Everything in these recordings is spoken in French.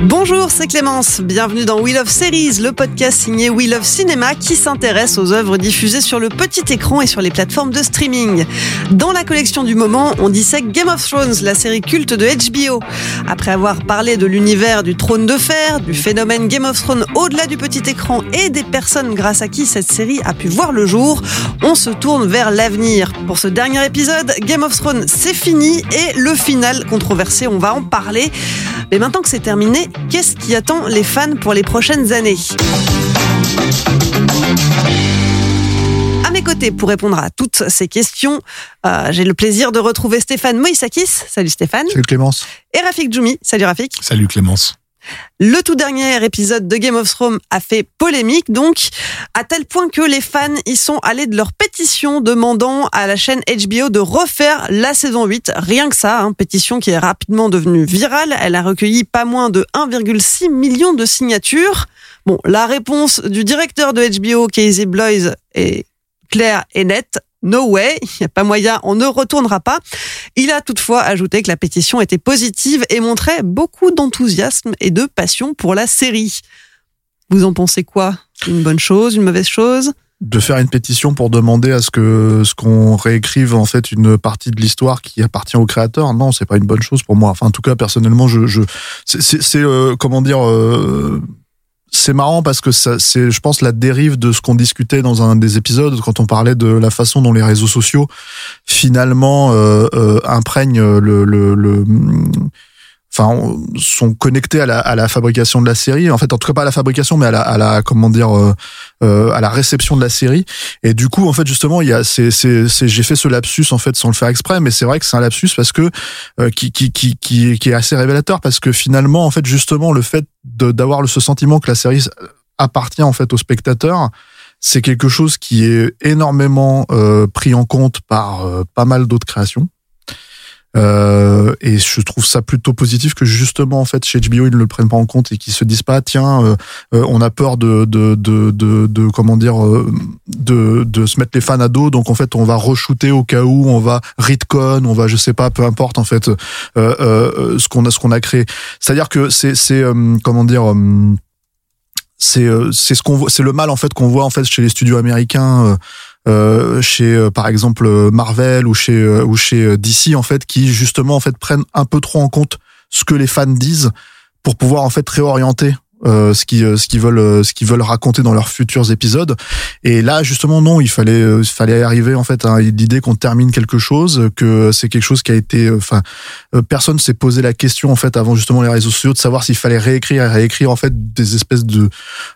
Bonjour, c'est Clémence. Bienvenue dans Wheel of Series, le podcast signé Wheel of Cinema qui s'intéresse aux œuvres diffusées sur le petit écran et sur les plateformes de streaming. Dans la collection du moment, on dissèque Game of Thrones, la série culte de HBO. Après avoir parlé de l'univers du trône de fer, du phénomène Game of Thrones au-delà du petit écran et des personnes grâce à qui cette série a pu voir le jour, on se tourne vers l'avenir. Pour ce dernier épisode, Game of Thrones, c'est fini et le final controversé, on va en parler. Mais maintenant que c'est terminé, qu'est-ce qui attend les fans pour les prochaines années? À mes côtés, pour répondre à toutes ces questions, euh, j'ai le plaisir de retrouver Stéphane Moïsakis. Salut Stéphane. Salut Clémence. Et Rafik Djoumi. Salut Rafik. Salut Clémence. Le tout dernier épisode de Game of Thrones a fait polémique, donc, à tel point que les fans y sont allés de leur pétition demandant à la chaîne HBO de refaire la saison 8. Rien que ça, hein, pétition qui est rapidement devenue virale. Elle a recueilli pas moins de 1,6 million de signatures. Bon, la réponse du directeur de HBO, Casey Bloys, est claire et nette. No way, il n'y a pas moyen, on ne retournera pas. Il a toutefois ajouté que la pétition était positive et montrait beaucoup d'enthousiasme et de passion pour la série. Vous en pensez quoi? Une bonne chose, une mauvaise chose? De faire une pétition pour demander à ce que ce qu'on réécrive en fait une partie de l'histoire qui appartient au créateur, non, c'est pas une bonne chose pour moi. Enfin, en tout cas, personnellement, je, je c'est euh, comment dire. Euh, c'est marrant parce que c'est, je pense, la dérive de ce qu'on discutait dans un des épisodes quand on parlait de la façon dont les réseaux sociaux finalement euh, euh, imprègnent le enfin sont connectés à la, à la fabrication de la série. En fait en tout cas pas à la fabrication mais à la, à la comment dire euh, euh, à la réception de la série. Et du coup en fait justement il y a j'ai fait ce lapsus en fait sans le faire exprès mais c'est vrai que c'est un lapsus parce que euh, qui, qui qui qui qui est assez révélateur parce que finalement en fait justement le fait d'avoir ce sentiment que la série appartient en fait au spectateur c'est quelque chose qui est énormément euh, pris en compte par euh, pas mal d'autres créations euh, et je trouve ça plutôt positif que justement en fait chez HBO ils ne le prennent pas en compte et qu'ils se disent pas tiens euh, euh, on a peur de de, de de de comment dire euh, de de se mettre les fans à dos. Donc en fait on va re-shooter au cas où on va retcon on va je sais pas peu importe en fait euh, ce qu'on a ce qu'on a créé. C'est à dire que c'est c'est comment dire c'est c'est ce qu'on c'est le mal en fait qu'on voit en fait chez les studios américains chez euh, par exemple Marvel ou chez euh, ou chez DC en fait qui justement en fait prennent un peu trop en compte ce que les fans disent pour pouvoir en fait réorienter euh, ce qui ce qu'ils veulent euh, ce qu'ils veulent raconter dans leurs futurs épisodes. Et là justement non il fallait euh, fallait arriver en fait à l'idée qu'on termine quelque chose que c'est quelque chose qui a été enfin euh, personne s'est posé la question en fait avant justement les réseaux sociaux de savoir s'il fallait réécrire réécrire en fait des espèces de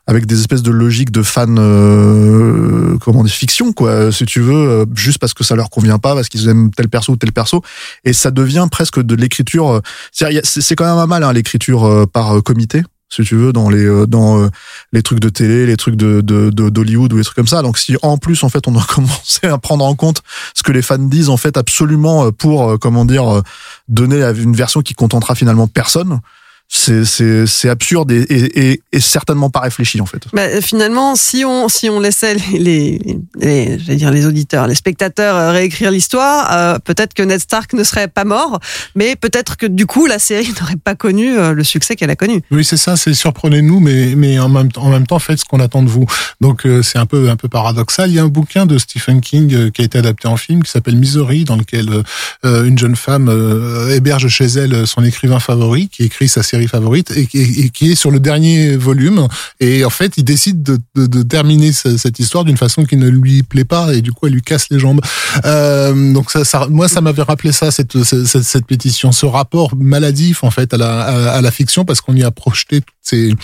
avec des espèces de logiques de euh, comment dire fiction quoi si tu veux euh, juste parce que ça leur convient pas parce qu'ils aiment tel perso ou tel perso. Et ça devient presque de l'écriture euh, c'est c'est quand même un mal hein, l'écriture euh, par euh, comité si tu veux dans les euh, dans euh, les trucs de télé les trucs de de de- d'Hollywood ou les trucs comme ça. Donc si en plus en fait on doit commencer à prendre en compte ce que les fans disent en fait absolument euh, pour comment dire donner une version qui contentera finalement personne c'est c'est c'est absurde et, et, et, et certainement pas réfléchi en fait. Bah, finalement, si on si on laissait les, les, les j'allais dire les auditeurs, les spectateurs euh, réécrire l'histoire, euh, peut-être que Ned Stark ne serait pas mort, mais peut-être que du coup la série n'aurait pas connu euh, le succès qu'elle a connu. Oui, c'est ça, c'est surprenez-nous, mais mais en même en même temps faites ce qu'on attend de vous. Donc euh, c'est un peu un peu paradoxal. Il y a un bouquin de Stephen King euh, qui a été adapté en film qui s'appelle Misery, dans lequel euh, une jeune femme euh, héberge chez elle son écrivain favori, qui écrit sa série favorite et qui, est sur le dernier volume. Et en fait, il décide de, terminer ce- cette histoire d'une façon qui ne lui plaît pas et du coup, elle lui casse les jambes. Euh, donc ça, ça, moi, ça m'avait rappelé ça, cette, cette, cette pétition, ce rapport maladif en fait à la, à, à la fiction parce qu'on y a projeté toutes ces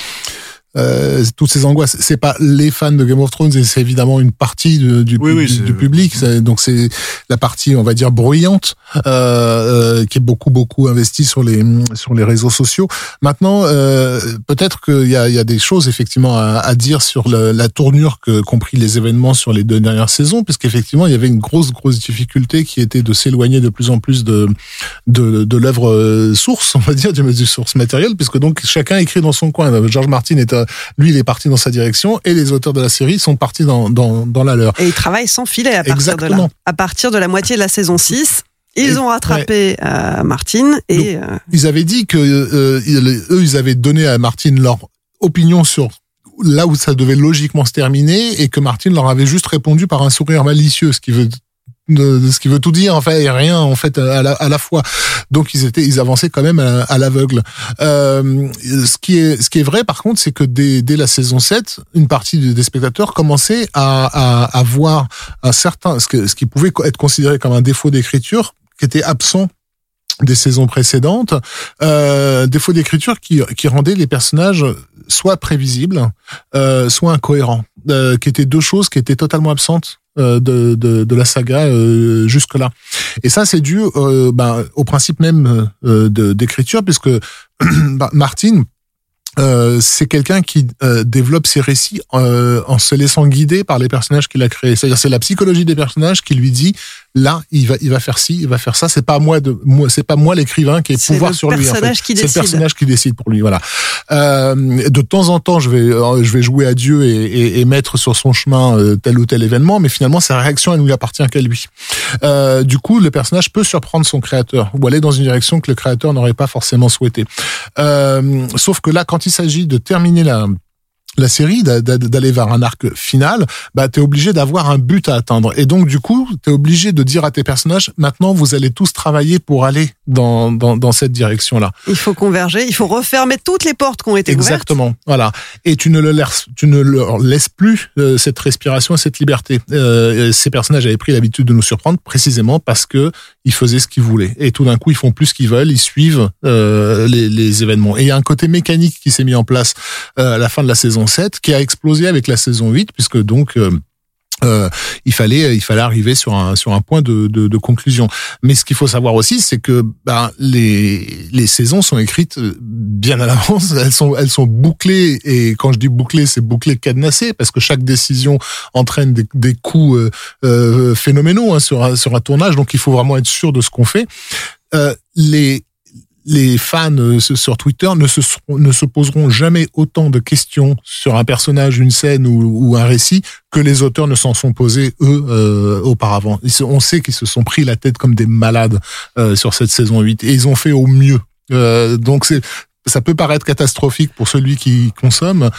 euh, toutes ces angoisses. C'est pas les fans de Game of Thrones, et c'est évidemment une partie de- du, Oui, oui, du, public. Donc c'est la partie, on va dire, bruyante, euh, euh, qui est beaucoup beaucoup investie sur les sur les réseaux sociaux. Maintenant, euh, peut-être qu'il y a, il y a des choses effectivement à, à dire sur la, la tournure que qu'ont pris les événements sur les deux dernières saisons, puisqu'effectivement il y avait une grosse grosse difficulté qui était de s'éloigner de plus en plus de de, de l'œuvre source, on va dire, du, du source matériel, puisque donc chacun écrit dans son coin. George Martin est euh, lui, il est parti dans sa direction, et les auteurs de la série sont partis dans dans, dans la leur. Et ils travaillent sans filet à partir de là. À partir de la moitié de la saison 6, ils Et- ont rattrapé euh, Martine et euh, Ils avaient dit que euh, ils- eux, ils avaient donné à Martin leur opinion sur là où ça devait logiquement se terminer, et que Martin leur avait juste répondu par un sourire malicieux, ce qui veut de, de ce qui veut tout dire en fait et rien en fait à la, à la fois. Donc ils étaient ils avançaient quand même à, à l'aveugle. Euh, ce qui est ce qui est vrai par contre c'est que dès, dès la saison 7 une partie des spectateurs commençaient à, à, à voir un certain ce, que, ce qui pouvait être considéré comme un défaut d'écriture qui était absent des saisons précédentes, euh, défaut d'écriture qui, qui rendait les personnages soit prévisibles, euh, soit incohérents, euh, qui étaient deux choses qui étaient totalement absentes de, de, de la saga euh, jusque-là. Et ça, c'est dû euh, ben, au principe même euh, d'écriture, puisque bah, Martin, euh, c'est quelqu'un qui euh, développe ses récits euh, en se laissant guider par les personnages qu'il a créés. C'est-à-dire, c'est la psychologie des personnages qui lui dit là, il va, il va faire ci, il va faire ça. C'est pas moi de, moi, c'est pas moi l'écrivain qui ai pouvoir le sur lui. En fait. personnage qui C'est le personnage qui décide pour lui. Voilà. Euh, de temps en temps, je vais, euh, je vais jouer à Dieu et, et, et mettre sur son chemin euh, tel ou tel événement, mais finalement, sa réaction, elle ne lui appartient qu'à lui. Euh, du coup, le personnage peut surprendre son créateur ou aller dans une direction que le créateur n'aurait pas forcément souhaité. Euh, sauf que là, quand il s'agit de terminer la la série, d'a- d'a- d'aller vers un arc final, bah t'es obligé d'avoir un but à atteindre. Et donc du coup, t'es obligé de dire à tes personnages, maintenant vous allez tous travailler pour aller dans dans, dans cette direction-là. il faut converger, il faut refermer toutes les portes qui ont été ouvertes. Exactement. Voilà. Et tu ne le laisses, tu ne leur laisses plus euh, cette respiration et cette liberté. Euh, ces personnages avaient pris l'habitude de nous surprendre précisément parce que ils faisaient ce qu'ils voulaient. Et tout d'un coup, ils font plus ce qu'ils veulent, ils suivent euh, les, les événements. Et il y a un côté mécanique qui s'est mis en place euh, à la fin de la saison 7 qui a explosé avec la saison 8 puisque donc euh, euh, il fallait il fallait arriver sur un sur un point de, conclusion. Mais ce qu'il faut savoir aussi, c'est que ben, les les saisons sont écrites euh, bien à l'avance. Elles sont elles sont bouclées et quand je dis bouclées, c'est bouclé cadenassé parce que chaque décision entraîne des, des coûts phénoménaux hein, sur un sur un tournage. Donc il faut vraiment être sûr de ce qu'on fait. Les les fans euh, sur Twitter ne se, seront- ne se poseront jamais autant de questions sur un personnage, une scène ou, ou un récit que les auteurs ne s'en sont posés eux euh, auparavant. Ils on sait qu'ils se sont pris la tête comme des malades euh, sur cette saison 8 et ils ont fait au mieux. Euh, donc c'est ça peut paraître catastrophique pour celui qui consomme.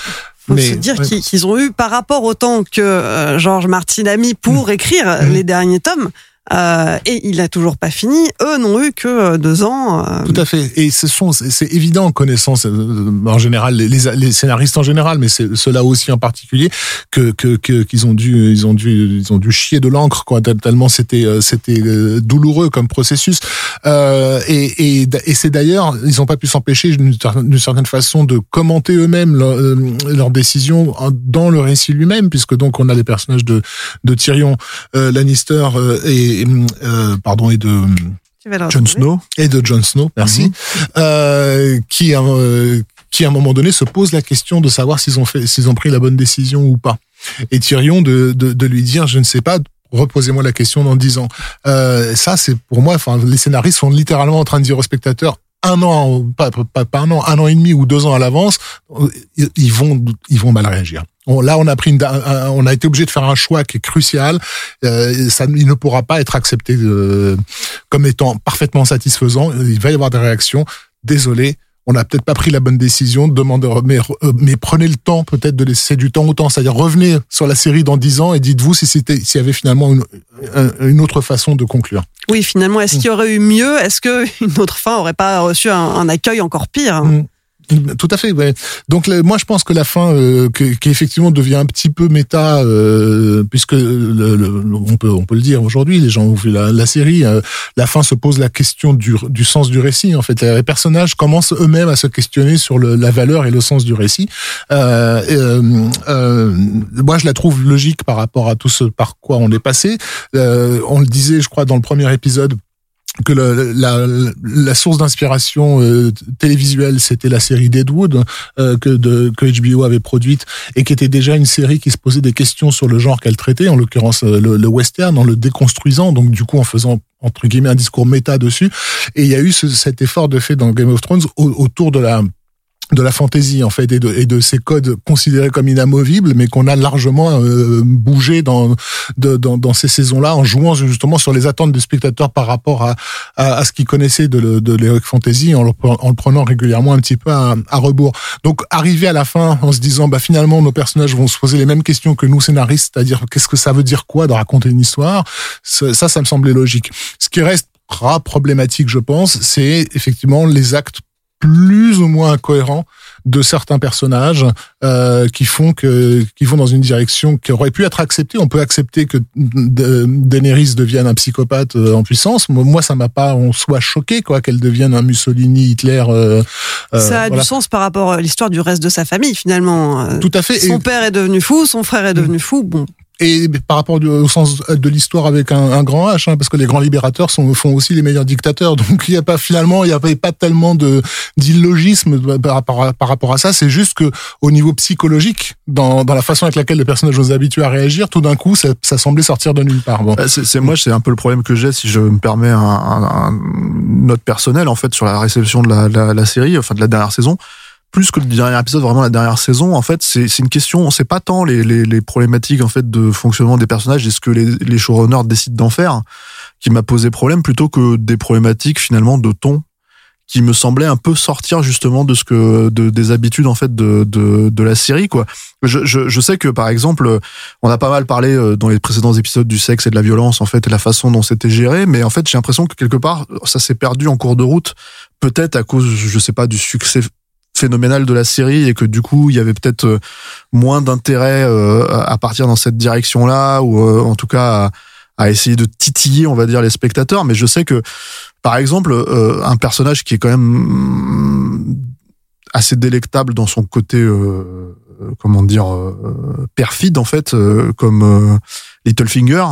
Faut mais se dire ouais. qu'ils ont eu par rapport au temps que euh, George Martin a mis pour écrire Mmh. les derniers tomes. Euh, et il a toujours pas fini. Eux n'ont eu que euh, deux ans. euh, Tout à fait. Et ce sont, c'est évident, connaissant euh, en général les, les, scénaristes en général, mais c'est ceux-là aussi en particulier, que que que- qu'ils ont dû, ils ont dû, ils ont dû chier de l'encre quoi. Tellement c'était c'était douloureux comme processus. Euh, et et, et c'est d'ailleurs, ils n'ont pas pu s'empêcher d'une cer- d'une certaine façon de commenter eux-mêmes leur, leurs décisions en- dans le récit lui-même, puisque donc on a les personnages de de Tyrion Lannister euh, et euh, pardon et de le Jon. Snow. et de Jon Snow, merci, Mhm. euh, qui, euh, qui à un moment donné se pose la question de savoir s'ils ont fait, s'ils ont pris la bonne décision ou pas. Et Tyrion de, de, de lui dire, je ne sais pas, reposez-moi la question dans dix ans. Euh, ça, c'est pour moi, enfin, les scénaristes sont littéralement en train de dire aux spectateurs, un an, pas, pas, pas un an, un an et demi ou deux ans à l'avance, ils vont, ils vont mal réagir. On, là, on a pris, une, on a été obligé de faire un choix qui est crucial. Euh, ça, il ne pourra pas être accepté de, comme étant parfaitement satisfaisant. Il va y avoir des réactions. Désolé, on n'a peut-être pas pris la bonne décision, demandez, mais, euh, mais prenez le temps peut-être de laisser du temps au temps, c'est-à-dire revenez sur la série dans dix ans et dites-vous si c'était, s'il y avait finalement une, une, autre façon de conclure. Oui, finalement, est-ce qu'il y aurait eu mieux? Est-ce qu'une autre fin aurait pas reçu un, un accueil encore pire? Mm. Tout à fait. Ouais. Donc moi je pense que la fin, euh, qui effectivement devient un petit peu méta, euh, puisque le, on peut on peut le dire aujourd'hui, les gens ont vu la, la série, euh, la fin se pose la question du, du sens du récit. En fait, les personnages commencent eux-mêmes à se questionner sur le, la valeur et le sens du récit. Euh, moi je la trouve logique par rapport à tout ce par quoi on est passé. on le disait, je crois, dans le premier épisode que la, la, source d'inspiration euh, télévisuelle c'était la série Deadwood euh, que, de, que HBO avait produite et qui était déjà une série qui se posait des questions sur le genre qu'elle traitait en l'occurrence euh, le, western en le déconstruisant donc du coup en faisant entre guillemets un discours méta dessus. Et il y a eu cet effort de fait dans Game of Thrones autour de la de la fantaisie en fait et de, et de ces codes considérés comme inamovibles mais qu'on a largement euh, bougé dans, de, dans, dans ces saisons-là en jouant justement sur les attentes des spectateurs par rapport à, à, à ce qu'ils connaissaient de, de l'heroic fantasy en le, en le prenant régulièrement un petit peu à, à, rebours. Donc arriver à la fin en se disant bah finalement nos personnages vont se poser les mêmes questions que nous scénaristes, c'est-à-dire qu'est-ce que ça veut dire quoi de raconter une histoire, ça ça me semblait logique. Ce qui reste problématique, je pense, c'est effectivement les actes plus ou moins incohérent de certains personnages euh, qui font que qui vont dans une direction qui aurait pu être acceptée. On peut accepter que Daenerys devienne un psychopathe euh, en puissance. Moi, ça m'a pas on soit choqué quoi qu'elle devienne un Mussolini, Hitler. Euh, euh ça a du sens par rapport à l'histoire du reste de sa famille finalement. Tout à fait. Son père est devenu fou, son frère est devenu fou. Bon et par rapport au sens de l'histoire avec un, grand H, hein, parce que les grands libérateurs sont, font aussi les meilleurs dictateurs. Donc il n'y a pas finalement, il n'y avait pas tellement de d'illogisme par, rapport à ça. C'est juste que au niveau psychologique, dans, dans la façon avec laquelle le personnage nous habitué à réagir, tout d'un coup, ça, ça, semblait sortir de nulle part. Bon. Bah, c'est moi, c'est un peu le problème que j'ai, si je me permets un, un, une note personnelle en fait sur la réception de la, la, la série, enfin de la dernière saison plus que le dernier épisode, vraiment la dernière saison, en fait, c'est une question, on sait pas tant les, les, les, problématiques en fait de fonctionnement des personnages et ce que les, les showrunners décident d'en faire, qui m'a posé problème plutôt que des problématiques finalement de ton qui me semblait un peu sortir justement de ce que de, des habitudes en fait de, de, de la série quoi. Je, je, je, sais que par exemple on a pas mal parlé euh, dans les précédents épisodes du sexe et de la violence en fait et la façon dont c'était géré mais en fait j'ai l'impression que quelque part ça s'est perdu en cours de route peut-être à cause je sais pas du succès phénoménal de la série et que du coup il y avait peut-être euh, moins d'intérêt euh, à partir dans cette direction-là ou euh, en tout cas à, essayer de titiller on va dire les spectateurs. Mais je sais que par exemple un personnage qui est quand même assez délectable dans son côté comment dire perfide en fait comme Littlefinger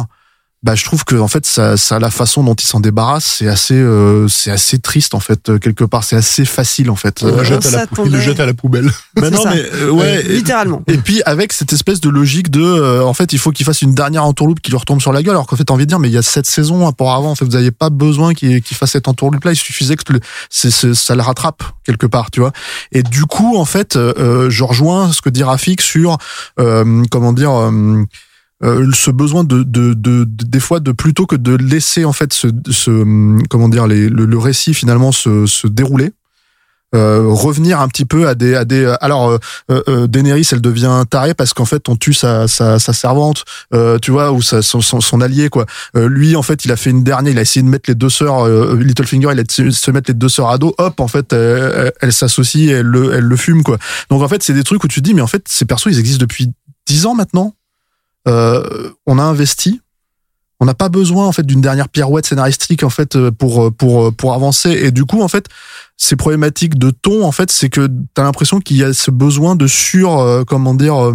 bah je trouve que en fait ça, ça la façon dont il s'en débarrasse c'est assez euh, c'est assez triste en fait euh, quelque part. C'est assez facile en fait. Il, le, jette à la, il le jette à la poubelle. Mais non mais euh, ouais littéralement. et, puis avec cette espèce de logique de en fait il faut qu'il fasse une dernière entourloupe qui lui retombe sur la gueule alors qu'en fait t'as envie de dire mais il y a sept saisons pour avant en fait vous n'aviez pas besoin qu'il qu'il fasse cette entourloupe là il suffisait que c'est, ça le rattrape quelque part tu vois. Et du coup en fait je rejoins ce que dit Rafik sur comment dire euh, ce besoin de, de, de, des fois de plutôt que de laisser en fait ce, ce comment dire les, le, récit finalement se, se dérouler euh, revenir un petit peu à des à des alors euh, euh, Daenerys elle devient tarée parce qu'en fait on tue sa sa, sa servante euh, tu vois ou sa, son, son, allié quoi. Euh, lui en fait il a fait une dernière il a essayé de mettre les deux sœurs Littlefinger il a essayé de se mettre les deux sœurs à dos hop en fait elle, elle s'associe elle le elle le fume quoi. Donc en fait c'est des trucs où tu te dis mais en fait ces persos ils existent depuis dix ans maintenant euh, on a investi. On n'a pas besoin en fait d'une dernière pirouette scénaristique en fait euh, pour euh, pour pour avancer. Et du coup en fait ces problématiques de ton en fait c'est que tu as l'impression qu'il y a ce besoin de sur comment dire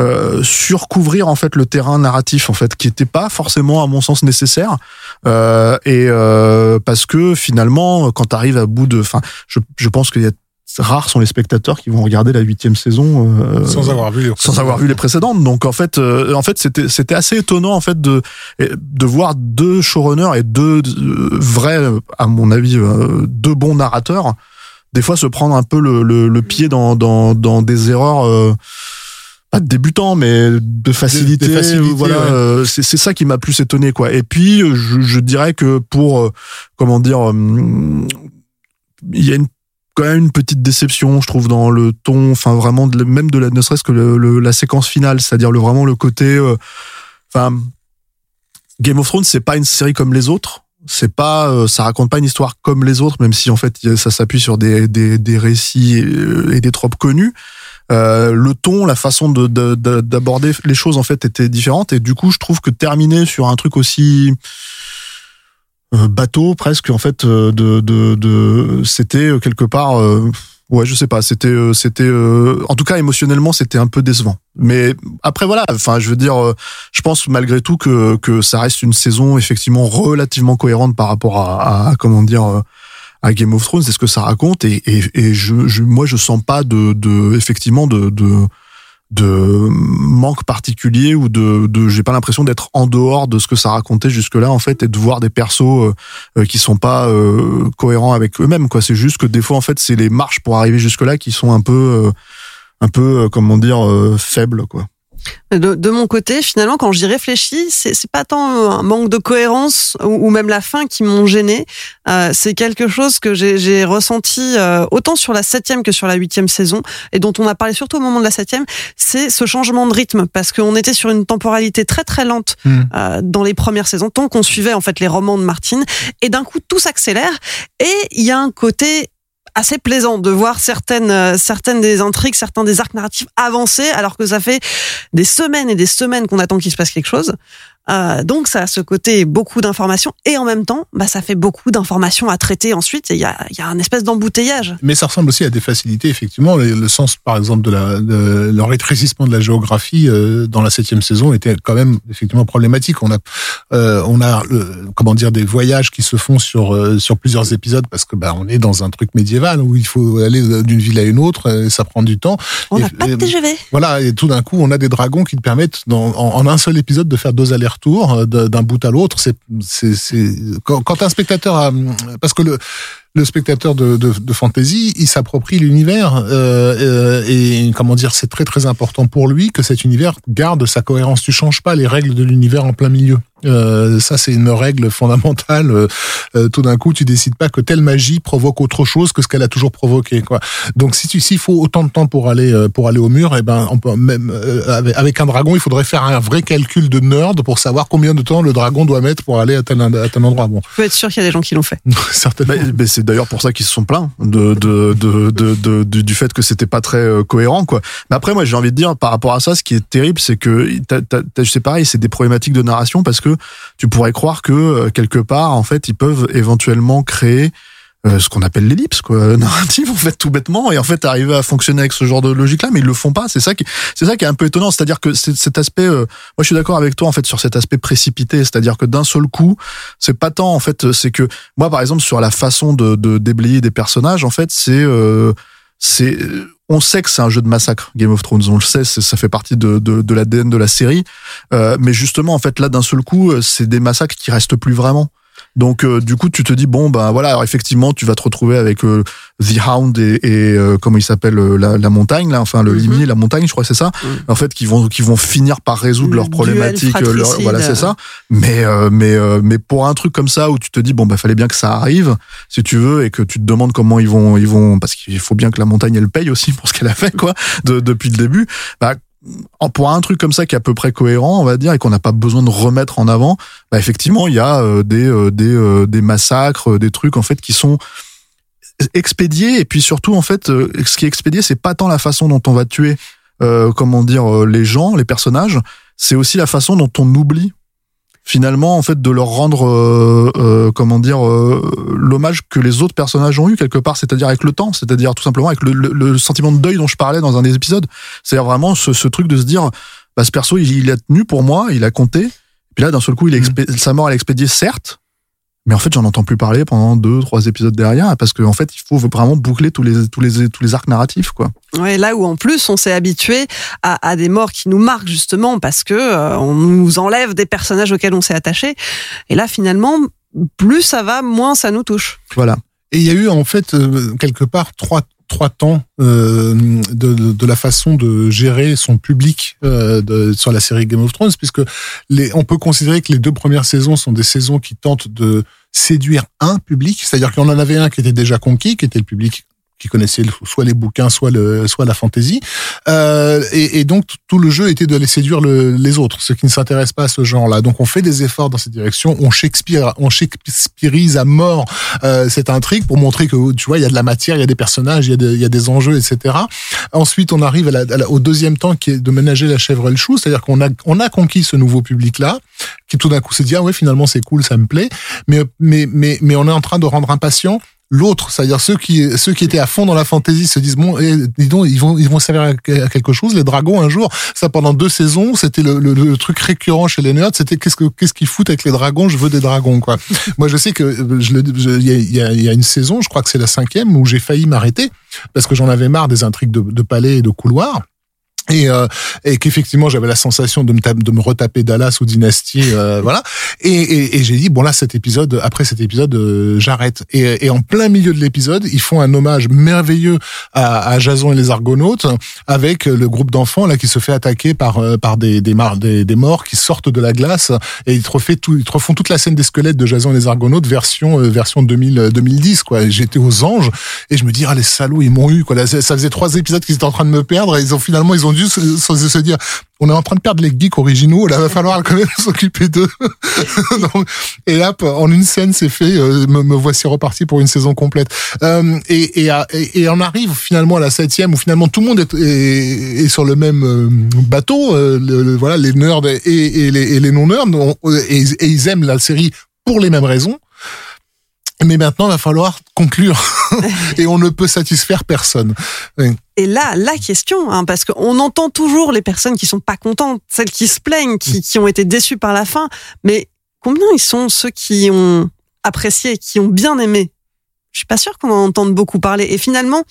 euh, surcouvrir en fait le terrain narratif en fait qui était pas forcément à mon sens nécessaire euh, et euh, parce que finalement quand tu arrives à bout de enfin je, je pense qu'il y a rares sont les spectateurs qui vont regarder la huitième saison euh, sans avoir vu les sans avoir vu les précédentes. Donc en fait, euh, en fait, c'était c'était assez étonnant en fait de de voir deux showrunners et deux euh, vrais, à mon avis, euh, deux bons narrateurs, des fois se prendre un peu le, le, le pied dans dans dans des erreurs. euh, pas de débutant mais de facilité, Des- des facilités, voilà ouais. euh, c'est c'est ça qui m'a plus étonné quoi et puis je, je dirais que pour euh, comment dire il y a une même une petite déception, je trouve, dans le ton, enfin vraiment, même de la, ne serait-ce que la séquence finale, c'est-à-dire le vraiment le côté, euh, enfin, Game of Thrones, c'est pas une série comme les autres. C'est pas, euh, ça raconte pas une histoire comme les autres, même si en fait ça s'appuie sur des, des, des récits et, euh, et des tropes connus. Le ton, la façon de- de- de- d'aborder les choses en fait était différente et du coup je trouve que terminer sur un truc aussi bateau presque en fait euh, de de, de c'était euh, quelque part euh, ouais je sais pas c'était euh, c'était euh, en tout cas émotionnellement c'était un peu décevant. Mais après voilà enfin je veux dire euh, je pense malgré tout que que ça reste une saison effectivement relativement cohérente par rapport à, à comment dire euh, à Game of Thrones c'est ce que ça raconte. Et et, et je, je moi je sens pas de de effectivement de de de manque particulier ou de, de j'ai pas l'impression d'être en dehors de ce que ça racontait jusque là en fait et de voir des persos euh, euh, qui sont pas euh, cohérents avec eux-mêmes quoi. C'est juste que des fois en fait c'est les marches pour arriver jusque là qui sont un peu euh, un peu comment dire faibles quoi De, de mon côté, finalement, quand j'y réfléchis, c'est c'est pas tant un manque de cohérence ou, ou même la fin qui m'ont gêné. Euh, c'est quelque chose que j'ai j'ai ressenti euh, autant sur la septième que sur la huitième saison et dont on a parlé surtout au moment de la septième. C'est ce changement de rythme parce qu'on était sur une temporalité très très lente Hmm. euh, dans les premières saisons, tant qu'on suivait en fait les romans de Martine et d'un coup tout s'accélère et il y a un côté assez plaisant de voir certaines euh, certaines des intrigues, certains des arcs narratifs avancer alors que ça fait des semaines et des semaines qu'on attend qu'il se passe quelque chose. Euh, donc ça a ce côté beaucoup d'informations et en même temps, bah ça fait beaucoup d'informations à traiter ensuite. et Il y a, y a un espèce d'embouteillage. Mais ça ressemble aussi à des facilités, effectivement. Le, le sens, par exemple, de la, de, le rétrécissement de la géographie euh, dans la septième saison était quand même effectivement problématique. On a, euh, on a, comment dire, des voyages qui se font sur sur plusieurs épisodes parce que bah on est dans un truc médiéval où il faut aller d'une ville à une autre, et ça prend du temps. On n'a pas de TGV. Voilà, et tout d'un coup, on a des dragons qui te permettent, dans, en, en un seul épisode, de faire deux allers-retours euh, de- d'un bout à l'autre. C'est, quand, un spectateur a, parce que le spectateur de fantasy, il s'approprie l'univers euh, euh, et comment dire, c'est très très important pour lui que cet univers garde sa cohérence. Tu changes pas les règles de l'univers en plein milieu. Euh, ça, c'est une règle fondamentale. Euh, euh, tout d'un coup, tu décides pas que telle magie provoque autre chose que ce qu'elle a toujours provoqué. Quoi. Donc, si tu, s'il faut autant de temps pour aller euh, pour aller au mur, et ben, on peut même euh, avec, avec un dragon, il faudrait faire un vrai calcul de nerd pour savoir combien de temps le dragon doit mettre pour aller à tel, à tel endroit. Bon, Vous pouvez être sûr qu'il y a des gens qui l'ont fait. certainement. Mais, mais c'est d'ailleurs pour ça qu'ils se sont plaints de, de, de, de, de- du- du fait que c'était pas très euh, cohérent quoi. Mais après moi j'ai envie de dire par rapport à ça, ce qui est terrible, c'est que t'as- t'as- t'as- c'est pareil, c'est des problématiques de narration parce que tu pourrais croire que euh, quelque part en fait ils peuvent éventuellement créer euh, ce qu'on appelle l'ellipse quoi narrative en fait tout bêtement et en fait arriver à fonctionner avec ce genre de logique là mais ils le font pas. C'est ça qui c'est ça qui est un peu étonnant. C'est-à-dire que cet aspect euh, moi je suis d'accord avec toi en fait sur cet aspect précipité. C'est-à-dire que d'un seul coup c'est pas tant en fait c'est que moi par exemple sur la façon de, de déblayer des personnages en fait c'est euh, c'est on sait que c'est un jeu de massacre Game of Thrones on le sait ça fait partie de, de, de l'ADN de la série. Euh, mais justement en fait là d'un seul coup euh, c'est des massacres qui restent plus vraiment donc euh, du coup tu te dis bon ben voilà alors effectivement tu vas te retrouver avec euh, The Hound et, et euh, comment il s'appelle euh, la, la montagne là enfin le limier la montagne je crois c'est ça. Mhm. en fait qui vont qui vont finir par résoudre Le leurs problématiques euh, leur- voilà c'est ça. Mais euh, mais euh, mais pour un truc comme ça où tu te dis bon bah fallait bien que ça arrive si tu veux et que tu te demandes comment ils vont ils vont parce qu'il faut bien que la montagne elle paye aussi pour ce qu'elle a fait quoi de, depuis le début bah pour un truc comme ça qui est à peu près cohérent, on va dire, et qu'on n'a pas besoin de remettre en avant, bah effectivement, il y a euh, des euh, des euh, des massacres, des trucs en fait qui sont expédiés, et puis surtout en fait, ce qui est expédié, c'est pas tant la façon dont on va tuer, comment dire, les gens, les personnages, c'est aussi la façon dont on oublie finalement en fait de leur rendre euh, euh, comment dire euh, l'hommage que les autres personnages ont eu quelque part c'est-à-dire avec le temps c'est-à-dire tout simplement avec le, le- le sentiment de deuil dont je parlais dans un des épisodes. C'est-à-dire vraiment ce, ce truc de se dire bah ce perso il, il a tenu pour moi il a compté. Puis là d'un seul coup il expé- sa mort elle est expédiée certes Mais en fait, j'en entends plus parler pendant deux, trois épisodes derrière, parce qu'en en fait, il faut vraiment boucler tous les tous les tous les arcs narratifs, quoi. Ouais, là où en plus on s'est habitué à, à, des morts qui nous marquent justement parce que euh, on nous enlève des personnages auxquels on s'est attaché. Et là, finalement, plus ça va, moins ça nous touche. Voilà. Et il y a eu en fait euh, quelque part trois trois temps euh, de, de, de, la façon de gérer son public euh, de, sur la série Game of Thrones, puisque les, on peut considérer que les deux premières saisons sont des saisons qui tentent de séduire un public, c'est-à-dire qu'on en avait un qui était déjà conquis, qui était le public qui connaissaient soit les bouquins, soit le, soit la fantaisie. Euh, et, et, donc tout le jeu était de les séduire le, les autres, ceux qui ne s'intéressent pas à ce genre-là. Donc on fait des efforts dans cette direction, on Shakespeare, on Shakespeareise à mort euh, cette intrigue pour montrer que tu vois il y a de la matière, il y a des personnages, il y a, y a des enjeux, etc. Ensuite on arrive à la, au deuxième temps qui est de ménager la chèvre et le chou, c'est-à-dire qu'on a on a conquis ce nouveau public-là qui tout d'un coup s'est dit ah ouais finalement c'est cool, ça me plaît, mais mais mais mais on est en train de rendre impatient l'autre, c'est-à-dire ceux qui ceux qui étaient à fond dans la fantaisie se disent bon, eh, dis donc, ils vont ils vont servir à quelque chose. Les dragons un jour, ça pendant deux saisons, c'était le, le, le, truc récurrent chez les nerds, c'était qu'est-ce que qu'est-ce qu'ils foutent avec les dragons Je veux des dragons quoi. Moi je sais que je il y a, y a une saison, je crois que c'est la cinquième où j'ai failli m'arrêter parce que j'en avais marre des intrigues de, de palais et de couloirs et, euh, et qu'effectivement j'avais la sensation de me de me retaper Dallas ou Dynasty euh, voilà. Et, et, et j'ai dit bon là cet épisode après cet épisode euh, j'arrête. Et, et en plein milieu de l'épisode ils font un hommage merveilleux à, à Jason et les Argonautes avec le groupe d'enfants là qui se fait attaquer par euh, par des des, des des, morts qui sortent de la glace. Et ils te refait tout ils te refont toute la scène des squelettes de Jason et les Argonautes version euh, version 2000 2010 quoi. J'étais aux anges. Et je me dis ah les salauds ils m'ont eu quoi. Là, ça faisait trois épisodes qu'ils étaient en train de me perdre. Et ils ont finalement ils ont dû se, se, dire on est en train de perdre les geeks originaux, là va falloir quand même s'occuper d'eux. et là, en une scène, c'est fait. Euh, me, me, voici reparti pour une saison complète. Euh, et, on arrive finalement à la septième où finalement tout le monde est, sur le même euh, bateau. Voilà, les nerds et, les, les non nerds, et, et ils aiment la série pour les mêmes raisons. Mais maintenant, il va falloir conclure. Et on ne peut satisfaire personne. Oui. Et là, la question, hein, parce qu'on entend toujours les personnes qui sont pas contentes, celles qui se plaignent, qui, qui ont été déçues par la fin, mais combien ils sont ceux qui ont apprécié, qui ont bien aimé? Je suis pas sûre qu'on en entende beaucoup parler. Et finalement,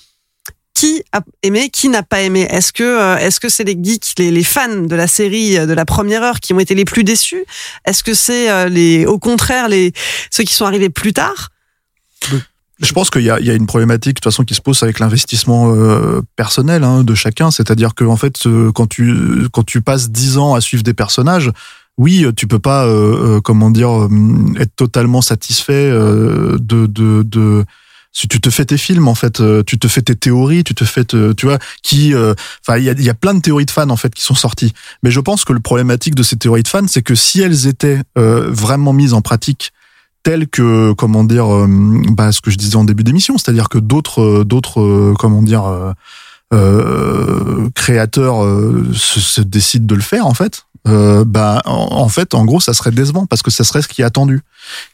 qui a aimé, qui n'a pas aimé? Est-ce que euh, est-ce que c'est les geeks, les, les, fans de la série de la première heure qui ont été les plus déçus? Est-ce que c'est euh, les au contraire les ceux qui sont arrivés plus tard? Je pense qu'il y y a une problématique de toute façon qui se pose avec l'investissement euh, personnel hein, de chacun, c'est-à-dire que en fait, euh, quand tu quand tu passes dix ans à suivre des personnages, oui, tu peux pas, euh, euh comment dire, être totalement satisfait de, de, de si tu te fais tes films en fait, tu te fais tes théories, tu te fais, tu vois, qui, enfin, il y a, y a plein de théories de fans en fait qui sont sorties. Mais je pense que le problématique de ces théories de fans, c'est que si elles étaient vraiment mises en pratique tel que comment dire euh, bah, ce que je disais en début d'émission c'est-à-dire que d'autres euh, d'autres euh, comment dire euh, créateurs se, décident de le faire en fait. Bah en, en, fait en gros ça serait décevant parce que ça serait ce qui est attendu.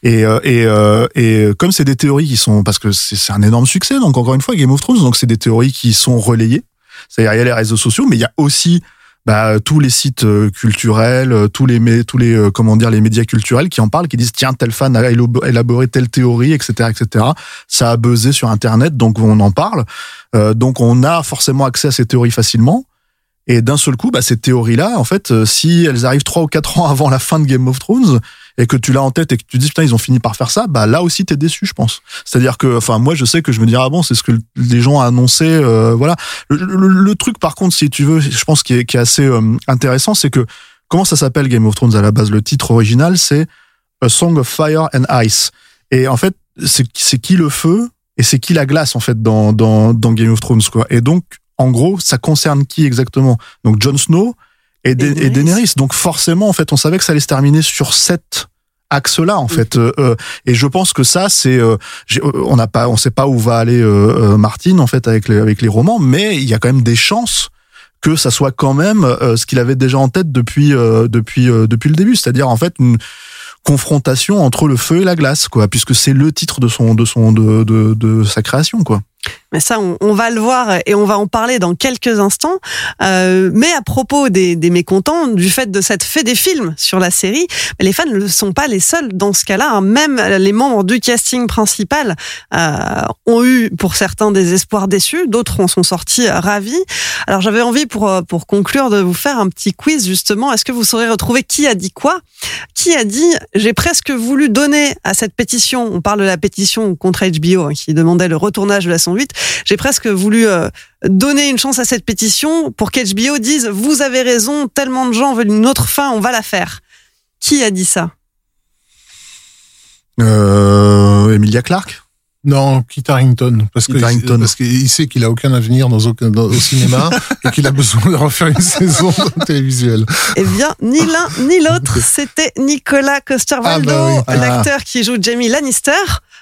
Et et et comme c'est des théories qui sont parce que c'est un énorme succès donc encore une fois Game of Thrones donc c'est des théories qui sont relayées. C'est-à-dire il y a les réseaux sociaux mais il y a aussi bah, tous les sites culturels, tous les tous les comment dire les médias culturels qui en parlent, qui disent tiens tel fan a élaboré telle théorie, etc., etc. Ça a buzzé sur Internet, donc on en parle. Euh, donc on a forcément accès à ces théories facilement. Et d'un seul coup, bah, ces théories-là, en fait, si elles arrivent trois ou quatre ans avant la fin de Game of Thrones, et que tu l'as en tête et que tu dis putain ils ont fini par faire ça, bah là aussi t'es déçu, je pense. C'est-à-dire que, enfin moi je sais que je me dirais ah bon c'est ce que les gens ont annoncé, euh, voilà. Le, truc par contre si tu veux, je pense qui est, qui est assez euh, intéressant, c'est que comment ça s'appelle Game of Thrones à la base? Le titre original c'est A Song of Fire and Ice. Et en fait c'est qui le feu et c'est qui la glace en fait dans dans dans Game of Thrones quoi. Et donc en gros ça concerne qui exactement? Donc Jon Snow et, et Daenerys. Donc forcément, en fait, on savait que ça allait se terminer sur cette axe-là en fait euh, euh, et je pense que ça c'est euh, on n'a pas on sait pas où va aller euh, Martin en fait avec les avec les romans mais il y a quand même des chances que ça soit quand même ce qu'il avait déjà en tête depuis depuis depuis le début c'est-à-dire en fait une confrontation entre le feu et la glace quoi puisque c'est le titre de son de son de de, de sa création quoi Mais ça, on, va le voir et on va en parler dans quelques instants. Euh, mais à propos des, mécontents, du fait de cette fait des films sur la série, les fans ne sont pas les seuls dans ce cas-là. Hein. Même les membres du casting principal euh, ont eu, pour certains, des espoirs déçus. D'autres en sont sortis ravis. Alors j'avais envie, pour, pour conclure, de vous faire un petit quiz, justement. Est-ce que vous saurez retrouver qui a dit quoi? Qui a dit « J'ai presque voulu donner à cette pétition », on parle de la pétition contre HBO, hein, qui demandait le retournage de la 108, j'ai presque voulu euh, donner une chance à cette pétition pour qu'HBO dise vous avez raison, tellement de gens veulent une autre fin, on va la faire. Qui a dit ça? Euh, Emilia Clarke? Non, Kit Harington, parce que parce qu'il sait qu'il a aucun avenir dans, aucun, au cinéma et qu'il a besoin de refaire une saison télévisuelle. Eh bien, ni l'un ni l'autre, c'était Nicolas Coster-Waldau, ah bah l'acteur qui joue Jamie Lannister.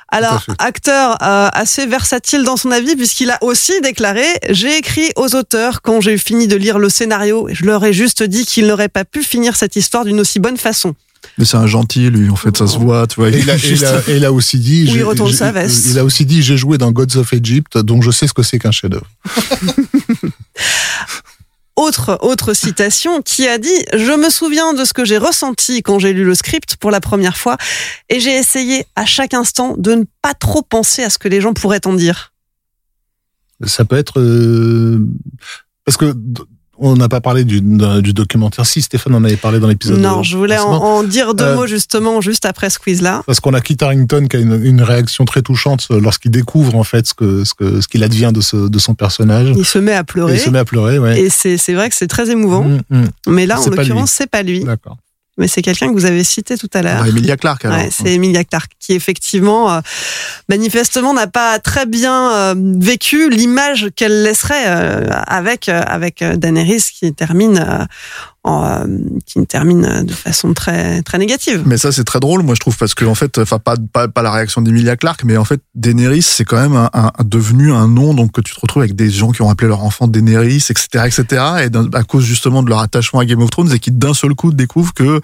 Alors, acteur euh, assez versatile dans son avis, puisqu'il a aussi déclaré J'ai écrit aux auteurs quand j'ai fini de lire le scénario, je leur ai juste dit qu'ils n'auraient pas pu finir cette histoire d'une aussi bonne façon. Mais c'est un gentil, lui, en fait, ça se voit, tu vois. Et il, a, aussi dit. il retourne sa veste. Il a aussi dit J'ai joué dans Gods of Egypt, donc je sais ce que c'est qu'un chef-d'œuvre. Autre, citation qui a dit Je me souviens de ce que j'ai ressenti quand j'ai lu le script pour la première fois et j'ai essayé à chaque instant de ne pas trop penser à ce que les gens pourraient en dire. Ça peut être. Euh, parce que on n'a pas parlé du, du, documentaire. Si, Stéphane en avait parlé dans l'épisode. Non, je voulais en, dire deux euh, mots justement juste après ce quiz-là. Parce qu'on a Kit Harington qui a une, une réaction très touchante lorsqu'il découvre en fait ce ce que ce qu'il advient de, ce, de son personnage. Il se met à pleurer. il se met à pleurer, ouais. Et c'est vrai que c'est très émouvant. Mmh, mmh. Mais là, en l'occurrence, c'est pas lui. D'accord mais c'est quelqu'un que vous avez cité tout à l'heure. Ah, Emilia Clarke. Ouais, c'est Emilia Clarke qui effectivement, euh, manifestement, n'a pas très bien euh, vécu l'image qu'elle laisserait euh, avec avec Daenerys qui termine euh, qui termine de façon très très négative. Mais ça c'est très drôle, moi je trouve, parce que en fait, enfin pas, pas, pas la réaction d'Emilia Clarke, mais en fait Daenerys c'est quand même un, un, devenu un nom donc que tu te retrouves avec des gens qui ont appelé leur enfant Daenerys, etc., etc. Et à cause justement de leur attachement à Game of Thrones et qui d'un seul coup découvrent que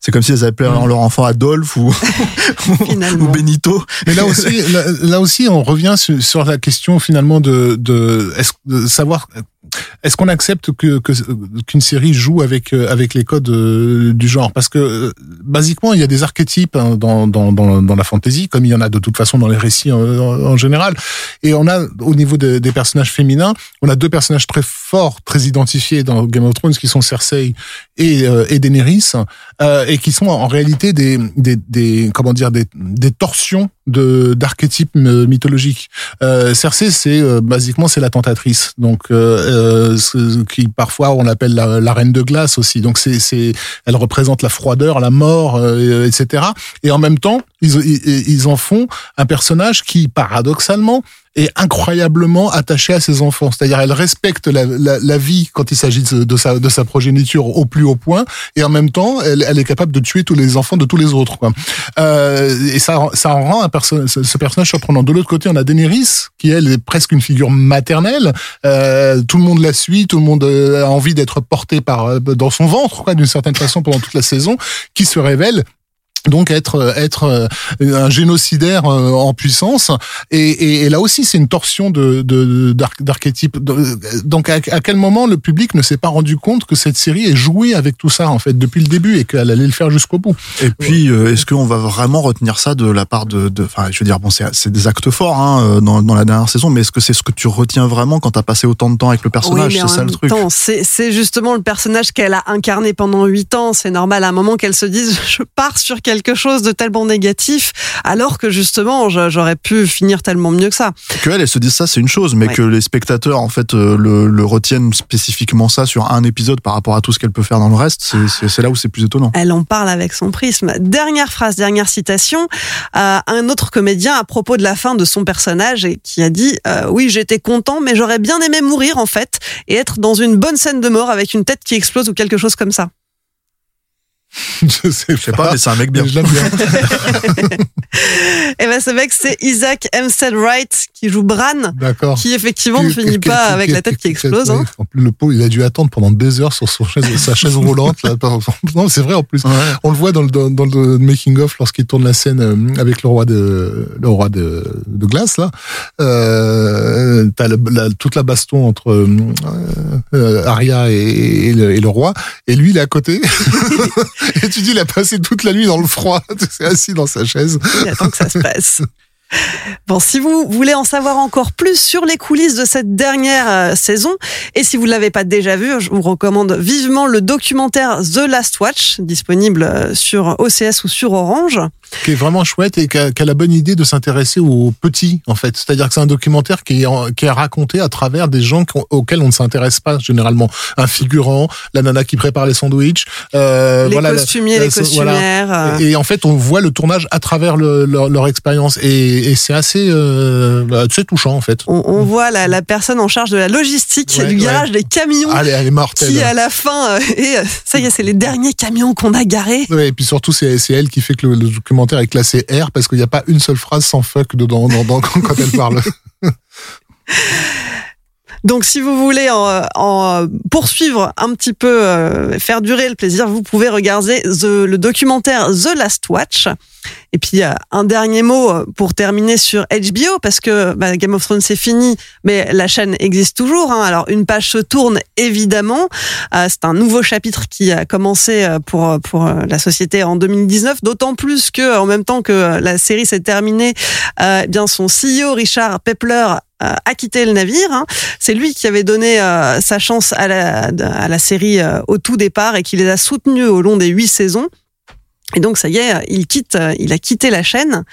c'est comme si elles appelaient mm. leur enfant Adolphe ou, ou Benito. Mais là aussi, là, aussi, on revient sur, sur la question finalement de, de, de savoir est-ce qu'on accepte que qu'une série joue avec euh, avec les codes euh, du genre? Parce que euh, basiquement, il y a des archétypes hein, dans, dans, dans, la fantasy, comme il y en a de toute façon dans les récits en, général. Et on a au niveau des personnages féminins, on a deux personnages très forts, très identifiés dans Game of Thrones, qui sont Cersei et, et Daenerys, et qui sont en réalité des, des, des comment dire des, des torsions de d'archétypes mythologiques. Euh, Cersei, c'est euh, basiquement c'est la tentatrice, donc euh, euh qui parfois on l'appelle la, la, reine de glace aussi. Donc c'est c'est elle représente la froideur, la mort, euh, etc. Et en même temps, ils, ils, ils en font un personnage qui paradoxalement est incroyablement attachée à ses enfants. C'est-à-dire, elle respecte la, vie quand il s'agit de, sa, de sa progéniture au plus haut point, et en même temps, elle, est capable de tuer tous les enfants de tous les autres. Quoi. Euh, et ça, ça en rend un ce personnage surprenant. De l'autre côté, on a Daenerys, qui elle est presque une figure maternelle. Euh, tout le monde la suit, tout le monde euh, a envie d'être porté par euh, dans son ventre, d'une certaine façon, pendant toute la saison, qui se révèle donc être être euh, un génocidaire euh, en puissance. Et, et, là aussi c'est une torsion de d'archétype. Donc à, quel moment le public ne s'est pas rendu compte que cette série est jouée avec tout ça en fait depuis le début et qu'elle allait le faire jusqu'au bout? Et puis euh, est-ce qu'on va vraiment retenir ça de la part de enfin je veux dire bon c'est des actes forts hein, dans, dans la dernière saison mais est-ce que c'est ce que tu retiens vraiment quand t'as passé autant de temps avec le personnage? c'est ça le truc. c'est justement le personnage qu'elle a incarné pendant huit ans. C'est normal à un moment qu'elle se dise je pars sur quelque chose de tellement négatif, alors que justement, j'aurais pu finir tellement mieux que ça. Que elle, elle se dise ça, c'est une chose, mais que les spectateurs, en fait, euh, le, retiennent spécifiquement ça sur un épisode par rapport à tout ce qu'elle peut faire dans le reste, c'est là où c'est plus étonnant. Elle en parle avec son prisme. Dernière phrase, dernière citation. Euh, un autre comédien à propos de la fin de son personnage et qui a dit euh, oui j'étais content mais j'aurais bien aimé mourir en fait et être dans une bonne scène de mort avec une tête qui explose ou quelque chose comme ça. je sais Je sais pas, mais c'est un mec bien. Je l'aime bien. Et ben ce mec c'est Isaac Hempstead Wright qui joue Bran, D'accord. qui effectivement ne Qui- finit qui- pas qui- avec qui- la tête qui explose. hein. En plus, le pauvre, il a dû attendre pendant deux heures sur son chaise, sa chaise roulante. Là. Non, c'est vrai en plus. Ouais. On le voit dans le, dans, dans le making of lorsqu'il tourne la scène euh, avec le roi de le roi de, de glace là. Euh, T'as le- la- toute la baston entre euh, euh, Arya et, et le, et le roi, et lui il est à côté. et tu dis il a passé toute la nuit dans le froid, assis dans sa chaise. Il attend que ça se passe. Bon, si vous voulez en savoir encore plus sur les coulisses de cette dernière euh, saison, et si vous ne l'avez pas déjà vu, je vous recommande vivement le documentaire The Last Watch, disponible euh, sur OCS ou sur Orange. Qui est vraiment chouette et qui a, qui a la bonne idée de s'intéresser aux petits en fait. C'est-à-dire que c'est un documentaire qui est, en- qui est raconté à travers des gens auxquels on ne s'intéresse pas généralement. Un figurant, la nana qui prépare les sandwichs, euh, les voilà, costumiers, la- les costumières. euh, Et en fait, on voit le tournage à travers le- leur, leur expérience et, et c'est assez, euh, bah, c'est touchant en fait. on, on voit la, la personne en charge de la logistique Ouais, du ouais. garage des camions Allez, elle est mortelle. qui à la fin euh, et euh, ça y est c'est les derniers camions qu'on a garés Ouais, et puis surtout, c'est elle qui fait que le, le est classé R parce qu'il n'y a pas une seule phrase sans fuck dedans, dans- dans- quand, quand elle parle. donc si vous voulez en, en poursuivre un petit peu euh, faire durer le plaisir vous pouvez regarder The- le documentaire The Last Watch et puis euh, un dernier mot euh, pour terminer sur HBO parce que bah, Game of Thrones c'est fini mais la chaîne existe toujours hein. alors une page se tourne évidemment Euh, c'est un nouveau chapitre qui a commencé pour pour la société en 2019 d'autant plus que en même temps que la série s'est terminée eh bien son CEO Richard Pepler a quitté le navire. hein. C'est lui qui avait donné sa chance à la, à la série au tout départ et qui les a soutenus au long des huit saisons. Et donc ça y est, il quitte, euh, il a quitté la chaîne.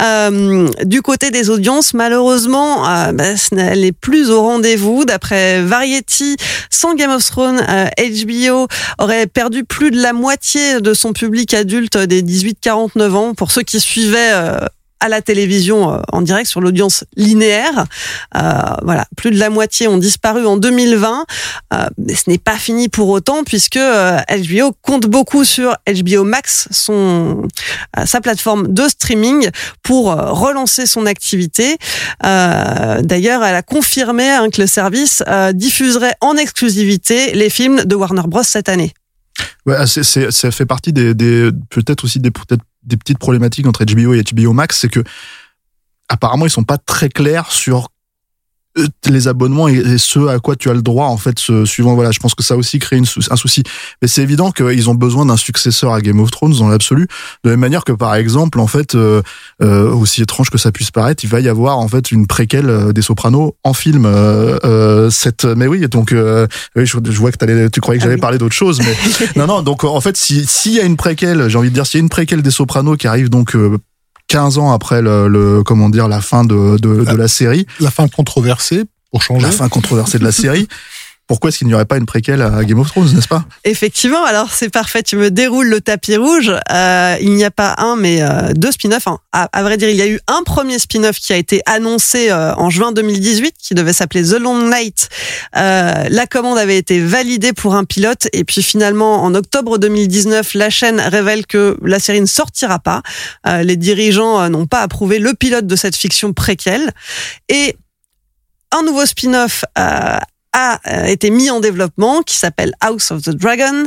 Euh, du côté des audiences, malheureusement, euh, bah, elle n'est plus au rendez-vous. D'après Variety, sans Game of Thrones, HBO aurait perdu plus de la moitié de son public adulte des 18-49 ans. Pour ceux qui suivaient à la télévision euh, en direct sur l'audience linéaire. Euh, voilà, plus de la moitié ont disparu en 2020. Euh, mais ce n'est pas fini pour autant puisque euh, HBO compte beaucoup sur HBO Max, son euh, sa plateforme de streaming pour euh, relancer son activité. Euh, D'ailleurs, elle a confirmé hein, que le service euh, diffuserait en exclusivité les films de Warner Bros cette année. Ouais, ah, c'est, c'est, ça fait partie des, des peut-être aussi des, peut-être des petites problématiques entre HBO et HBO Max, c'est que apparemment ils sont pas très clairs sur les abonnements et, et ce à quoi tu as le droit en fait ce, suivant voilà je pense que ça aussi crée une, sou- un souci mais c'est évident qu'ils ont besoin d'un successeur à Game of Thrones dans l'absolu de la même manière que par exemple en fait euh, euh, aussi étrange que ça puisse paraître il va y avoir en fait une préquelle euh, des Sopranos en film euh, euh, cette mais oui donc euh, oui, je, je vois que t'allais- tu croyais que Ah j'allais oui. parler d'autre chose mais non, non, donc en fait, si- s'il y a une préquelle, j'ai envie de dire, s'il y a une préquelle des Sopranos qui arrive donc euh, 15 ans après le, le- comment dire, la fin de, de, de la série, La fin controversée, pour changer. la fin controversée de la série, pourquoi est-ce qu'il n'y aurait pas une préquelle à Game of Thrones, n'est-ce pas Effectivement, alors c'est parfait, tu me déroules le tapis rouge. Euh, il n'y a pas un, mais euh, deux spin-offs. hein. À, vrai dire, il y a eu un premier spin-off qui a été annoncé euh, en juin 2018, qui devait s'appeler The Long Night. Euh, la commande avait été validée pour un pilote, et puis finalement, en octobre 2019, la chaîne révèle que la série ne sortira pas. Les dirigeants n'ont pas approuvé le pilote de cette fiction préquelle. Et un nouveau spin-off euh, a euh, été mis en développement qui s'appelle House of the Dragon.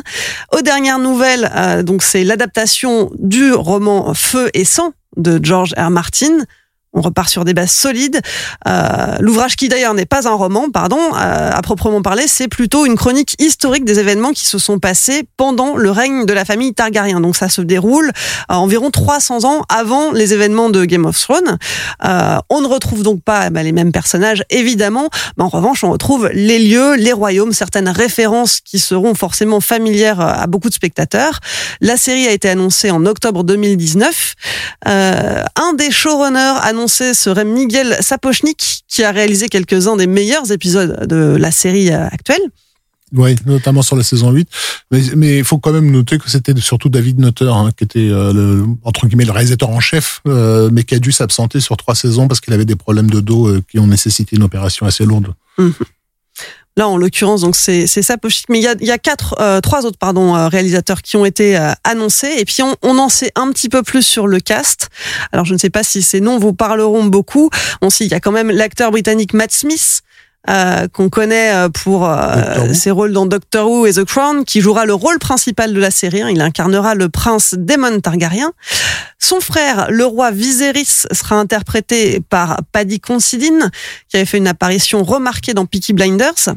Aux dernières nouvelles, euh, donc c'est l'adaptation du roman Feu et sang de George R. Martin. On repart sur des bases solides. Euh, L'ouvrage qui d'ailleurs n'est pas un roman, pardon, euh, à proprement parler, c'est plutôt une chronique historique des événements qui se sont passés pendant le règne de la famille Targaryen. Donc ça se déroule euh, environ 300 ans avant les événements de Game of Thrones. Euh, on ne retrouve donc pas bah, les mêmes personnages, évidemment, mais en revanche, on retrouve les lieux, les royaumes, certaines références qui seront forcément familières euh, à beaucoup de spectateurs. La série a été annoncée en octobre 2019. Euh, un des showrunners serait Miguel Sapochnik, qui a réalisé quelques-uns des meilleurs épisodes de la série euh, actuelle. Oui, notamment sur la saison 8. Mais il faut quand même noter que c'était surtout David Nutter hein, qui était euh, le, entre guillemets le réalisateur en chef, euh, mais qui a dû s'absenter sur trois saisons parce qu'il avait des problèmes de dos euh, qui ont nécessité une opération assez lourde. Là, en l'occurrence, donc c'est c'est Sapowski, mais il y a, il y a quatre, euh, trois autres pardon euh, réalisateurs qui ont été euh, annoncés. Et puis on, on en sait un petit peu plus sur le cast. Alors je ne sais pas si ces noms vous parleront beaucoup. On sait il y a quand même l'acteur britannique Matt Smith. euh, qu'on connaît euh, pour euh, ses rôles dans Doctor Who et The Crown, qui jouera le rôle principal de la série. hein. Il incarnera le prince Daemon Targaryen. Son frère, le roi Viserys, sera interprété par Paddy Considine, qui avait fait une apparition remarquée dans Peaky Blinders.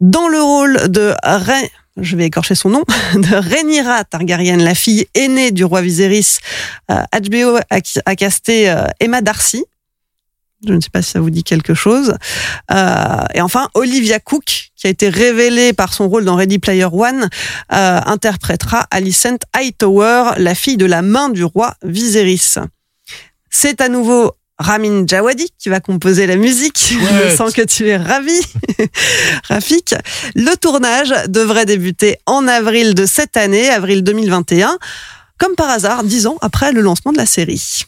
Dans le rôle de Rhae- je vais écorcher son nom, de Rhaenyra Targaryen, la fille aînée du roi Viserys, euh, HBO a, a casté euh, Emma Darcy. Je ne sais pas si ça vous dit quelque chose. Euh, et enfin, Olivia Cook, qui a été révélée par son rôle dans Ready Player One, euh, interprétera Alicent Hightower, la fille de la main du roi Viserys. C'est à nouveau Ramin Djawadi qui va composer la musique. Je sens que tu es ravi, Rafik. Le tournage devrait débuter en avril de cette année, avril 2021, comme par hasard, dix ans après le lancement de la série.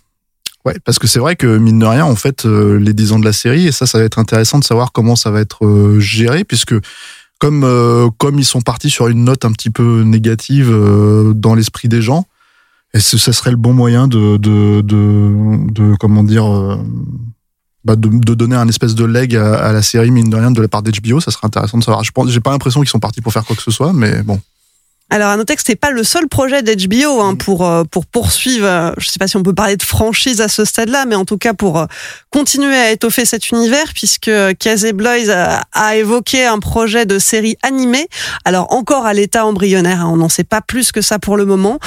Ouais, parce que c'est vrai que mine de rien, en fait, euh, les 10 ans de la série, et ça, ça va être intéressant de savoir comment ça va être euh, géré, puisque comme euh, comme ils sont partis sur une note un petit peu négative euh, dans l'esprit des gens, est-ce que ça serait le bon moyen de de de, comment dire euh, bah de, de donner un espèce de leg à, à la série mine de rien de la part d'HBO, ça serait intéressant de savoir. Je pense, j'ai pas l'impression qu'ils sont partis pour faire quoi que ce soit, mais bon. Alors à noter que c'est pas le seul projet d'HBO hein, pour euh, pour poursuivre. euh, Je sais pas si on peut parler de franchise à ce stade-là, mais en tout cas pour euh, continuer à étoffer cet univers, puisque Casey Bloys a, a évoqué un projet de série animée. Alors encore à l'état embryonnaire, hein, on n'en sait pas plus que ça pour le moment.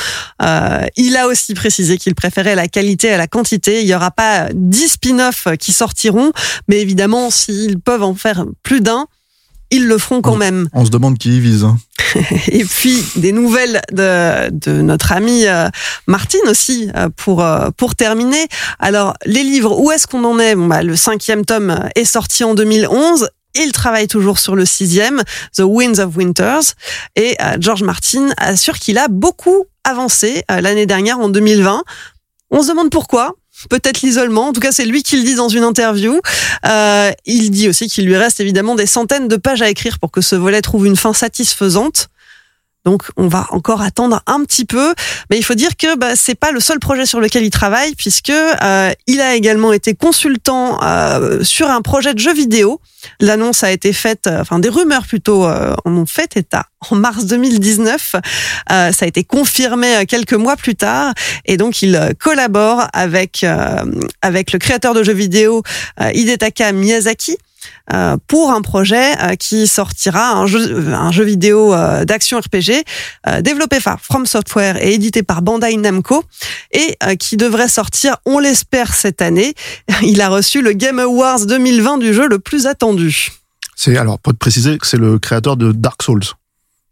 Euh, il a aussi précisé qu'il préférait la qualité à la quantité. Il y aura pas 10 spin-offs qui sortiront, mais évidemment s'ils peuvent en faire plus d'un, ils le feront quand même. On se demande qui ils visent. hein. Et puis des nouvelles de, de notre amie euh, Martine aussi euh, pour euh, pour terminer. Alors les livres, où est-ce qu'on en est? Bon, bah, Le cinquième tome est sorti en 2011. Il travaille toujours sur le sixième, The Winds of Winters, et George Martin assure qu'il a beaucoup avancé l'année dernière en 2020. On se demande pourquoi. Peut-être l'isolement. En tout cas, c'est lui qui le dit dans une interview. Euh, il dit aussi qu'il lui reste évidemment des centaines de pages à écrire pour que ce volet trouve une fin satisfaisante. Donc, on va encore attendre un petit peu, mais il faut dire que bah, c'est pas le seul projet sur lequel il travaille, puisque euh, il a également été consultant euh, sur un projet de jeu vidéo. L'annonce a été faite, euh, enfin des rumeurs plutôt en ont fait état en mars 2019. Euh, ça a été confirmé quelques mois plus tard, et donc il collabore avec avec le créateur de jeux vidéo Hidetaka Miyazaki pour un projet euh, qui sortira un jeu, vidéo euh, d'action RPG euh, développé par From Software et édité par Bandai Namco et euh, qui devrait sortir, on l'espère, cette année. Il a reçu le Game Awards 2020 du jeu le plus attendu. C'est alors pour te préciser que c'est le créateur de Dark Souls.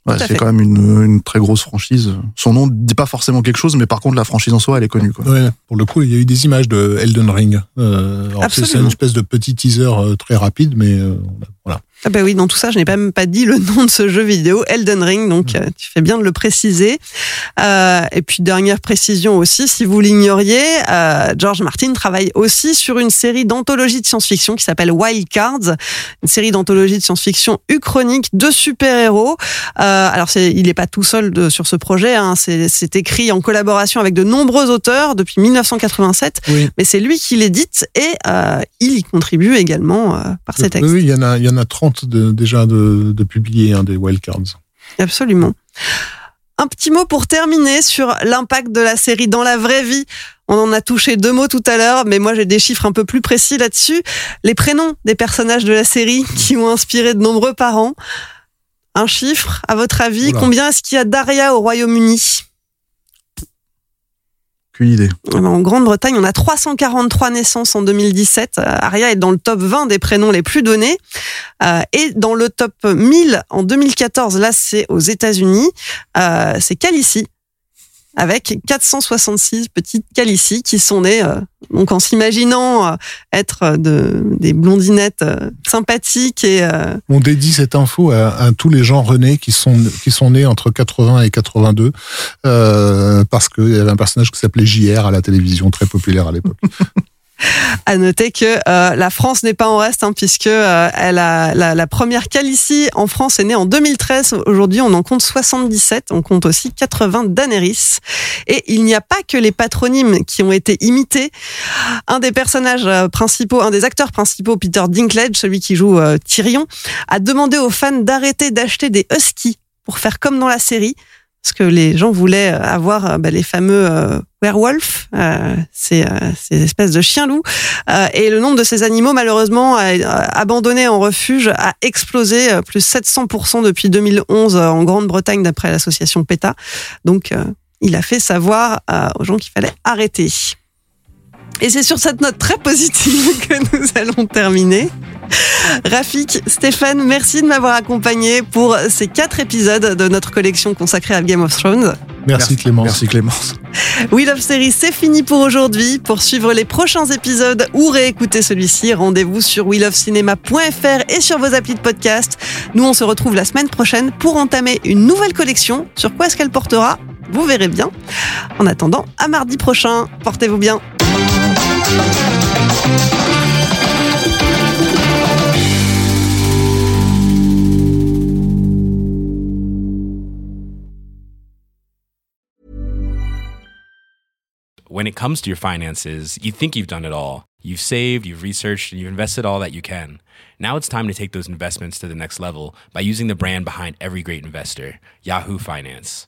Ouais, c'est quand même une, une très grosse franchise. Son nom ne dit pas forcément quelque chose, mais par contre la franchise en soi, elle est connue. Quoi. Ouais, pour le coup, il y a eu des images de Elden Ring. Euh, alors c'est- une espèce de petit teaser euh, très rapide, mais euh, voilà. Ah bah oui, dans tout ça, je n'ai pas même pas dit le nom de ce jeu vidéo, Elden Ring, donc euh, tu fais bien de le préciser. Euh, et puis dernière précision aussi, si vous l'ignoriez, euh, George Martin travaille aussi sur une série d'anthologies de science-fiction qui s'appelle Wild Cards, une série d'anthologies de science-fiction uchronique de super-héros. Euh, alors c'est, il n'est pas tout seul de- sur ce projet, hein, c'est, c'est écrit en collaboration avec de nombreux auteurs depuis 1987, Oui. mais c'est lui qui l'édite et euh, il y contribue également euh, par ses textes. oui, il y en a, il y en a 30 de- déjà de, de publiés, hein, des wildcards. Absolument. Un petit mot pour terminer sur l'impact de la série dans la vraie vie. On en a touché deux mots tout à l'heure, mais moi j'ai des chiffres un peu plus précis là-dessus. Les prénoms des personnages de la série qui ont inspiré de nombreux parents. Un chiffre, à votre avis, Oula. combien est-ce qu'il y a d'Aria au Royaume-Uni? Qu'une idée. Eh ben, En Grande-Bretagne, on a 343 naissances en 2017. Euh, Aria est dans le top 20 des prénoms les plus donnés. Euh, et dans le top 1000 en 2014, là c'est aux États-Unis, euh, c'est Calici. Avec 466 petites Calici qui sont nées, euh, donc en s'imaginant euh, être euh, de, des blondinettes euh, sympathiques et euh, On dédie cette info à, à tous les gens renés qui sont, qui sont nés entre 80 et 82, euh, parce qu'il y avait un personnage qui s'appelait JR à la télévision, très populaire à l'époque. À noter que euh, la France n'est pas en reste, hein, puisque euh, elle a, la, la première Calicie en France est née en 2013. Aujourd'hui, on en compte 77. On compte aussi 80 Daenerys. Et il n'y a pas que les patronymes qui ont été imités. Un des personnages euh, principaux, un des acteurs principaux, Peter Dinklage, celui qui joue euh, Tyrion, a demandé aux fans d'arrêter d'acheter des huskies pour faire comme dans la série. Parce que les gens voulaient avoir euh, bah, les fameux euh, werewolf, euh, ces, euh, ces espèces de chiens-loups. Euh, et le nombre de ces animaux, malheureusement, abandonnés en refuge, a explosé, euh, plus 700% depuis 2011 euh, en Grande-Bretagne, d'après l'association PETA. Donc, euh, il a fait savoir euh, aux gens qu'il fallait arrêter. Et c'est sur cette note très positive que nous allons terminer. Rafik, Stéphane, merci de m'avoir accompagné pour ces quatre épisodes de notre collection consacrée à Game of Thrones. Merci, Clémence. Merci Clémence. Wheel of Series, c'est fini pour aujourd'hui. Pour suivre les prochains épisodes ou réécouter celui-ci, rendez-vous sur wheelofcinema.fr et sur vos applis de podcast. Nous, on se retrouve la semaine prochaine pour entamer une nouvelle collection. Sur quoi est-ce qu'elle portera? Vous verrez bien. En attendant, à mardi prochain. Portez-vous bien. When it comes to your finances, you think you've done it all. You've saved, you've researched, and you've invested all that you can. Now it's time to take those investments to the next level by using the brand behind every great investor, Yahoo Finance.